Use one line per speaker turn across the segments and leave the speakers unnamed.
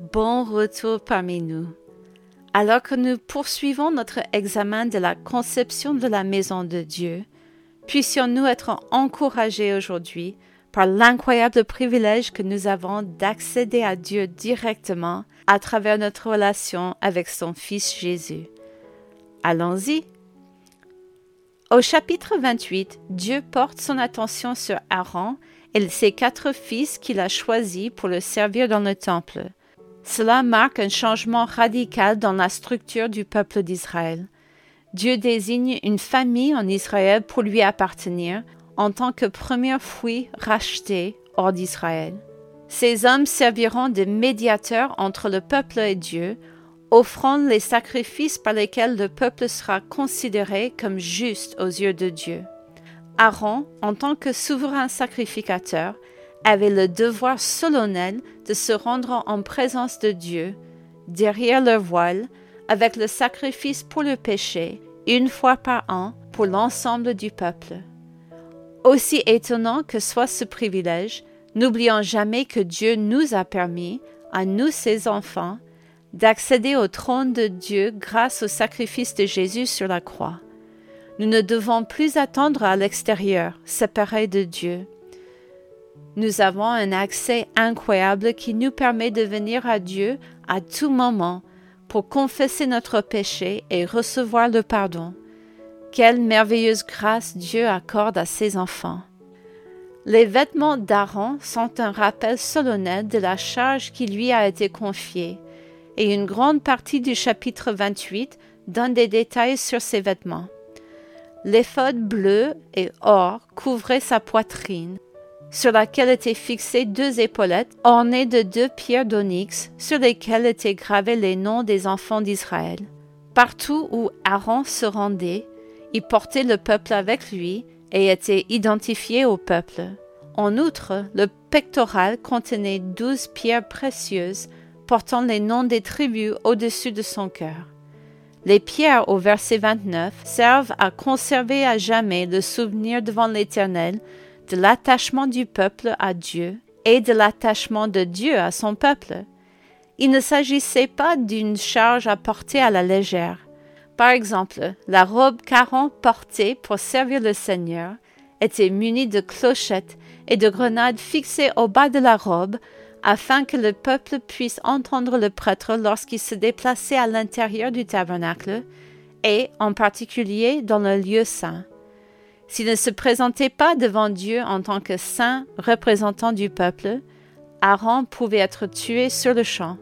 bon retour parmi nous. Alors que nous poursuivons notre examen de la conception de la maison de Dieu, puissions-nous être encouragés aujourd'hui par l'incroyable privilège que nous avons d'accéder à Dieu directement à travers notre relation avec son Fils Jésus. Allons-y. Au chapitre 28, Dieu porte son attention sur Aaron et ses quatre fils qu'il a choisis pour le servir dans le temple. Cela marque un changement radical dans la structure du peuple d'Israël. Dieu désigne une famille en Israël pour lui appartenir en tant que premier fruit racheté hors d'Israël. Ces hommes serviront de médiateurs entre le peuple et Dieu, offrant les sacrifices par lesquels le peuple sera considéré comme juste aux yeux de Dieu. Aaron, en tant que souverain sacrificateur, avait le devoir solennel de se rendre en présence de Dieu, derrière leur voile, avec le sacrifice pour le péché, une fois par an pour l'ensemble du peuple. Aussi étonnant que soit ce privilège, n'oublions jamais que Dieu nous a permis, à nous ses enfants, d'accéder au trône de Dieu grâce au sacrifice de Jésus sur la croix. Nous ne devons plus attendre à l'extérieur, séparés de Dieu. Nous avons un accès incroyable qui nous permet de venir à Dieu à tout moment pour confesser notre péché et recevoir le pardon. Quelle merveilleuse grâce Dieu accorde à ses enfants. Les vêtements d'Aaron sont un rappel solennel de la charge qui lui a été confiée, et une grande partie du chapitre 28 donne des détails sur ces vêtements. L'éphod bleu et or couvrait sa poitrine, sur laquelle étaient fixées deux épaulettes ornées de deux pierres d'onyx sur lesquelles étaient gravés les noms des enfants d'Israël. Partout où Aaron se rendait, il portait le peuple avec lui et était identifié au peuple. En outre, le pectoral contenait douze pierres précieuses portant les noms des tribus au-dessus de son cœur. Les pierres au verset 29 servent à conserver à jamais le souvenir devant l'Éternel de l'attachement du peuple à Dieu et de l'attachement de Dieu à son peuple. Il ne s'agissait pas d'une charge à porter à la légère. Par exemple, la robe qu'Aaron portait pour servir le Seigneur était munie de clochettes et de grenades fixées au bas de la robe afin que le peuple puisse entendre le prêtre lorsqu'il se déplaçait à l'intérieur du tabernacle et en particulier dans le lieu saint. S'il ne se présentait pas devant Dieu en tant que saint représentant du peuple, Aaron pouvait être tué sur le champ.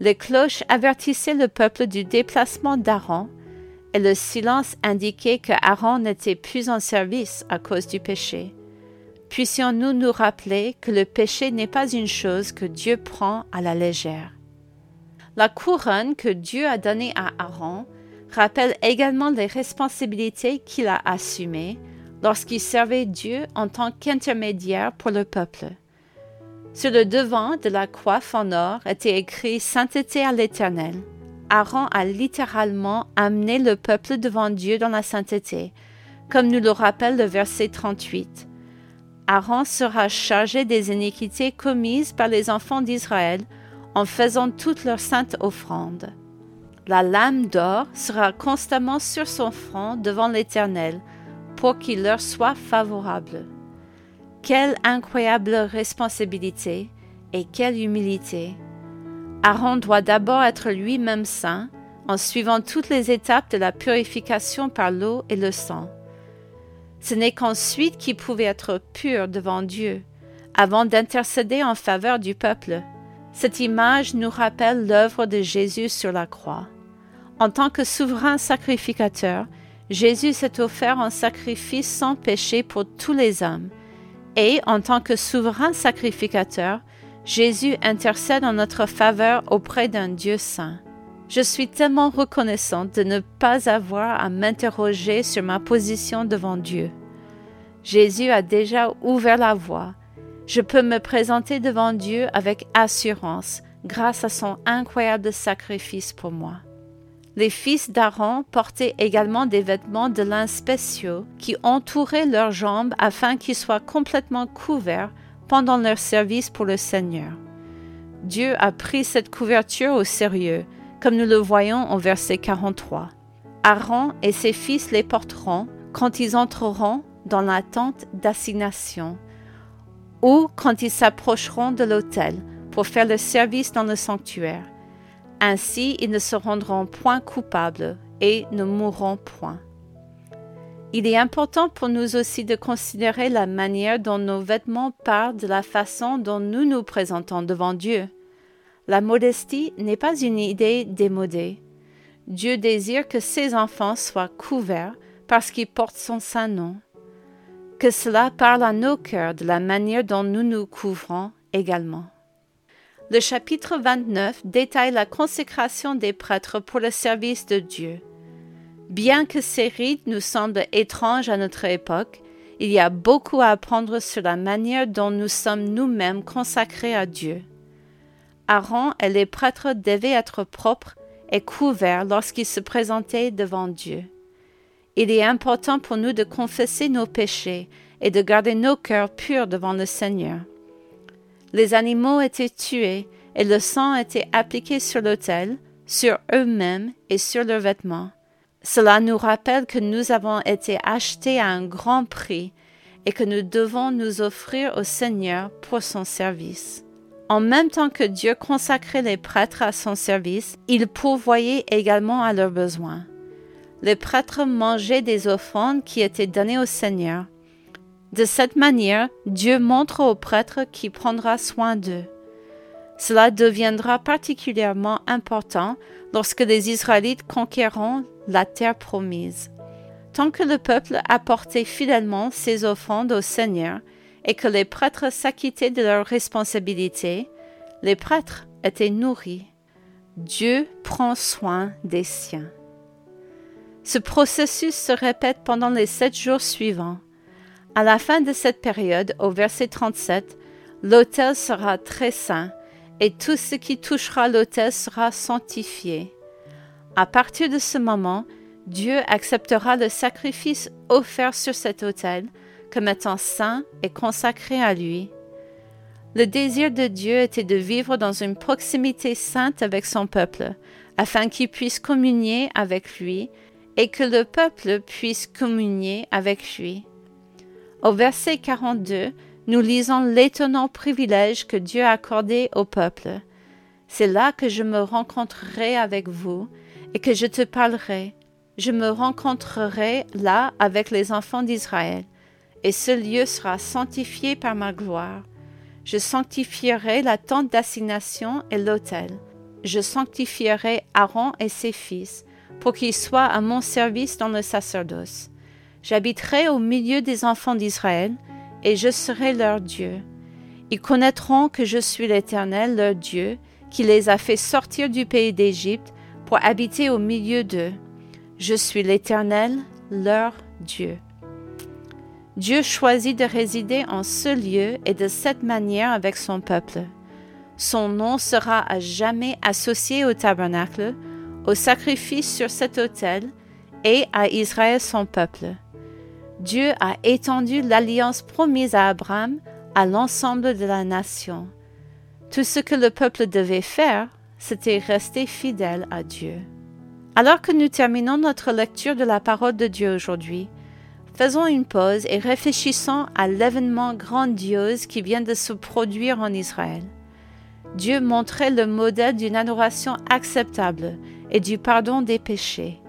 Les cloches avertissaient le peuple du déplacement d'Aaron, et le silence indiquait que Aaron n'était plus en service à cause du péché. Puissions-nous nous rappeler que le péché n'est pas une chose que Dieu prend à la légère. La couronne que Dieu a donnée à Aaron rappelle également les responsabilités qu'il a assumées lorsqu'il servait Dieu en tant qu'intermédiaire pour le peuple. Sur le devant de la coiffe en or était écrit Sainteté à l'Éternel. Aaron a littéralement amené le peuple devant Dieu dans la sainteté, comme nous le rappelle le verset 38. Aaron sera chargé des iniquités commises par les enfants d'Israël en faisant toutes leurs saintes offrandes. La lame d'or sera constamment sur son front devant l'Éternel, pour qu'il leur soit favorable. Quelle incroyable responsabilité et quelle humilité. Aaron doit d'abord être lui-même saint en suivant toutes les étapes de la purification par l'eau et le sang. Ce n'est qu'ensuite qu'il pouvait être pur devant Dieu, avant d'intercéder en faveur du peuple. Cette image nous rappelle l'œuvre de Jésus sur la croix. En tant que souverain sacrificateur, Jésus s'est offert en sacrifice sans péché pour tous les hommes. Et en tant que souverain sacrificateur, Jésus intercède en notre faveur auprès d'un Dieu saint. Je suis tellement reconnaissante de ne pas avoir à m'interroger sur ma position devant Dieu. Jésus a déjà ouvert la voie. Je peux me présenter devant Dieu avec assurance grâce à son incroyable sacrifice pour moi. Les fils d'Aaron portaient également des vêtements de lin spéciaux qui entouraient leurs jambes afin qu'ils soient complètement couverts pendant leur service pour le Seigneur. Dieu a pris cette couverture au sérieux, comme nous le voyons au verset 43. Aaron et ses fils les porteront quand ils entreront dans la tente d'assignation ou quand ils s'approcheront de l'autel pour faire le service dans le sanctuaire. Ainsi ils ne se rendront point coupables et ne mourront point. Il est important pour nous aussi de considérer la manière dont nos vêtements parlent de la façon dont nous nous présentons devant Dieu. La modestie n'est pas une idée démodée. Dieu désire que ses enfants soient couverts parce qu'ils portent son saint nom. Que cela parle à nos cœurs de la manière dont nous nous couvrons également. Le chapitre 29 détaille la consécration des prêtres pour le service de Dieu. Bien que ces rites nous semblent étranges à notre époque, il y a beaucoup à apprendre sur la manière dont nous sommes nous-mêmes consacrés à Dieu. Aaron et les prêtres devaient être propres et couverts lorsqu'ils se présentaient devant Dieu. Il est important pour nous de confesser nos péchés et de garder nos cœurs purs devant le Seigneur. Les animaux étaient tués et le sang était appliqué sur l'autel, sur eux-mêmes et sur leurs vêtements. Cela nous rappelle que nous avons été achetés à un grand prix et que nous devons nous offrir au Seigneur pour son service. En même temps que Dieu consacrait les prêtres à son service, il pourvoyait également à leurs besoins. Les prêtres mangeaient des offrandes qui étaient données au Seigneur. De cette manière, Dieu montre aux prêtres qui prendra soin d'eux. Cela deviendra particulièrement important lorsque les Israélites conquéreront la terre promise. Tant que le peuple apportait fidèlement ses offrandes au Seigneur et que les prêtres s'acquittaient de leurs responsabilités, les prêtres étaient nourris. Dieu prend soin des siens. Ce processus se répète pendant les sept jours suivants. À la fin de cette période, au verset 37, l'autel sera très saint et tout ce qui touchera l'autel sera sanctifié. À partir de ce moment, Dieu acceptera le sacrifice offert sur cet autel comme étant saint et consacré à lui. Le désir de Dieu était de vivre dans une proximité sainte avec son peuple, afin qu'il puisse communier avec lui et que le peuple puisse communier avec lui. Au verset 42, nous lisons l'étonnant privilège que Dieu a accordé au peuple. C'est là que je me rencontrerai avec vous et que je te parlerai. Je me rencontrerai là avec les enfants d'Israël, et ce lieu sera sanctifié par ma gloire. Je sanctifierai la tente d'assignation et l'autel. Je sanctifierai Aaron et ses fils, pour qu'ils soient à mon service dans le sacerdoce. J'habiterai au milieu des enfants d'Israël, et je serai leur Dieu. Ils connaîtront que je suis l'Éternel, leur Dieu, qui les a fait sortir du pays d'Égypte pour habiter au milieu d'eux. Je suis l'Éternel, leur Dieu. Dieu choisit de résider en ce lieu et de cette manière avec son peuple. Son nom sera à jamais associé au tabernacle, au sacrifice sur cet autel et à Israël son peuple. Dieu a étendu l'alliance promise à Abraham à l'ensemble de la nation. Tout ce que le peuple devait faire, c'était rester fidèle à Dieu. Alors que nous terminons notre lecture de la parole de Dieu aujourd'hui, faisons une pause et réfléchissons à l'événement grandiose qui vient de se produire en Israël. Dieu montrait le modèle d'une adoration acceptable et du pardon des péchés.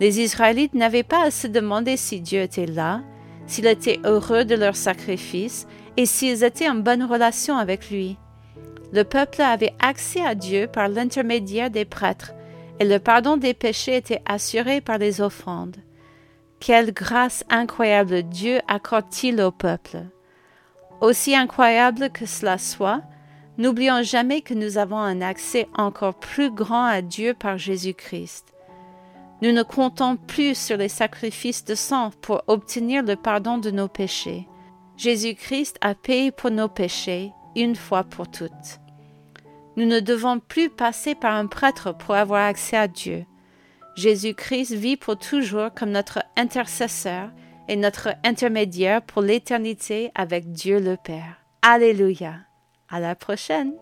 Les Israélites n'avaient pas à se demander si Dieu était là, s'il était heureux de leur sacrifice et s'ils étaient en bonne relation avec lui. Le peuple avait accès à Dieu par l'intermédiaire des prêtres, et le pardon des péchés était assuré par les offrandes. Quelle grâce incroyable Dieu accorde-t-il au peuple. Aussi incroyable que cela soit, n'oublions jamais que nous avons un accès encore plus grand à Dieu par Jésus-Christ. Nous ne comptons plus sur les sacrifices de sang pour obtenir le pardon de nos péchés. Jésus-Christ a payé pour nos péchés une fois pour toutes. Nous ne devons plus passer par un prêtre pour avoir accès à Dieu. Jésus-Christ vit pour toujours comme notre intercesseur et notre intermédiaire pour l'éternité avec Dieu le Père. Alléluia. À la prochaine.